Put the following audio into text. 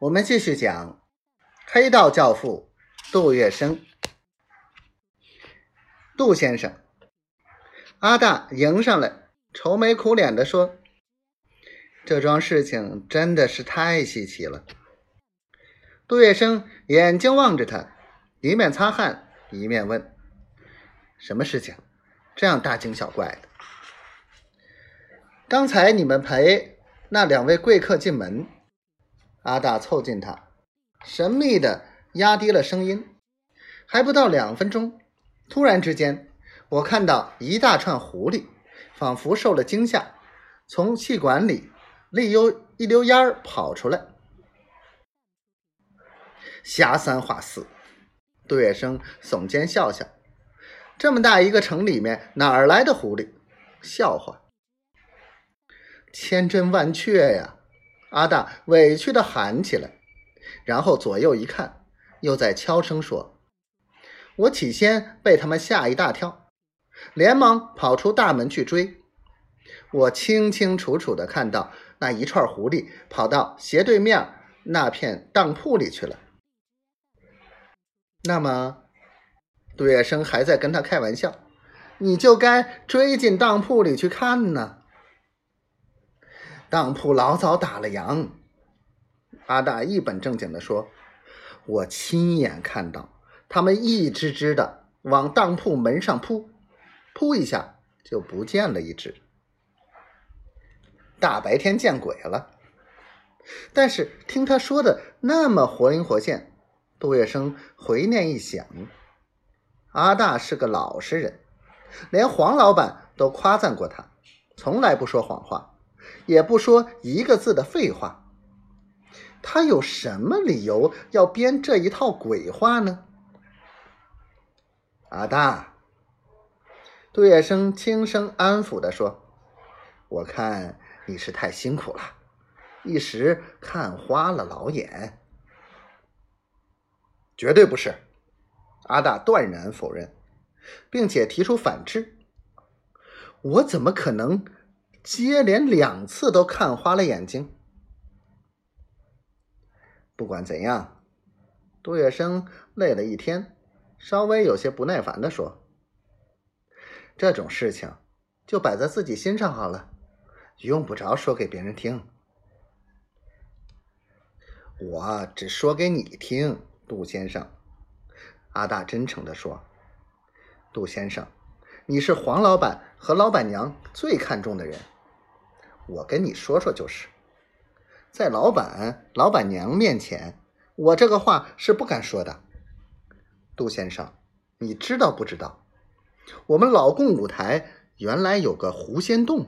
我们继续讲黑道教父杜月笙。杜先生，阿大迎上来，愁眉苦脸的说：“这桩事情真的是太稀奇了。”杜月笙眼睛望着他，一面擦汗，一面问：“什么事情？这样大惊小怪的？”刚才你们陪那两位贵客进门。阿大凑近他，神秘的压低了声音。还不到两分钟，突然之间，我看到一大串狐狸，仿佛受了惊吓，从气管里立溜一溜烟儿跑出来。瞎三话四，杜月笙耸肩笑笑。这么大一个城里面，哪儿来的狐狸？笑话！千真万确呀！阿大委屈的喊起来，然后左右一看，又在悄声说：“我起先被他们吓一大跳，连忙跑出大门去追。我清清楚楚的看到那一串狐狸跑到斜对面那片当铺里去了。那么，杜月笙还在跟他开玩笑，你就该追进当铺里去看呢。”当铺老早打了烊，阿大一本正经的说：“我亲眼看到他们一只只的往当铺门上扑，扑一下就不见了一只。大白天见鬼了！”但是听他说的那么活灵活现，杜月笙回念一想，阿大是个老实人，连黄老板都夸赞过他，从来不说谎话。也不说一个字的废话，他有什么理由要编这一套鬼话呢？阿大，杜月笙轻声安抚的说：“我看你是太辛苦了，一时看花了老眼。”绝对不是，阿大断然否认，并且提出反制：“我怎么可能？”接连两次都看花了眼睛。不管怎样，杜月笙累了一天，稍微有些不耐烦的说：“这种事情就摆在自己心上好了，用不着说给别人听。我只说给你听，杜先生。”阿大真诚的说：“杜先生，你是黄老板和老板娘最看重的人。”我跟你说说，就是在老板、老板娘面前，我这个话是不敢说的。杜先生，你知道不知道？我们老共舞台原来有个狐仙洞。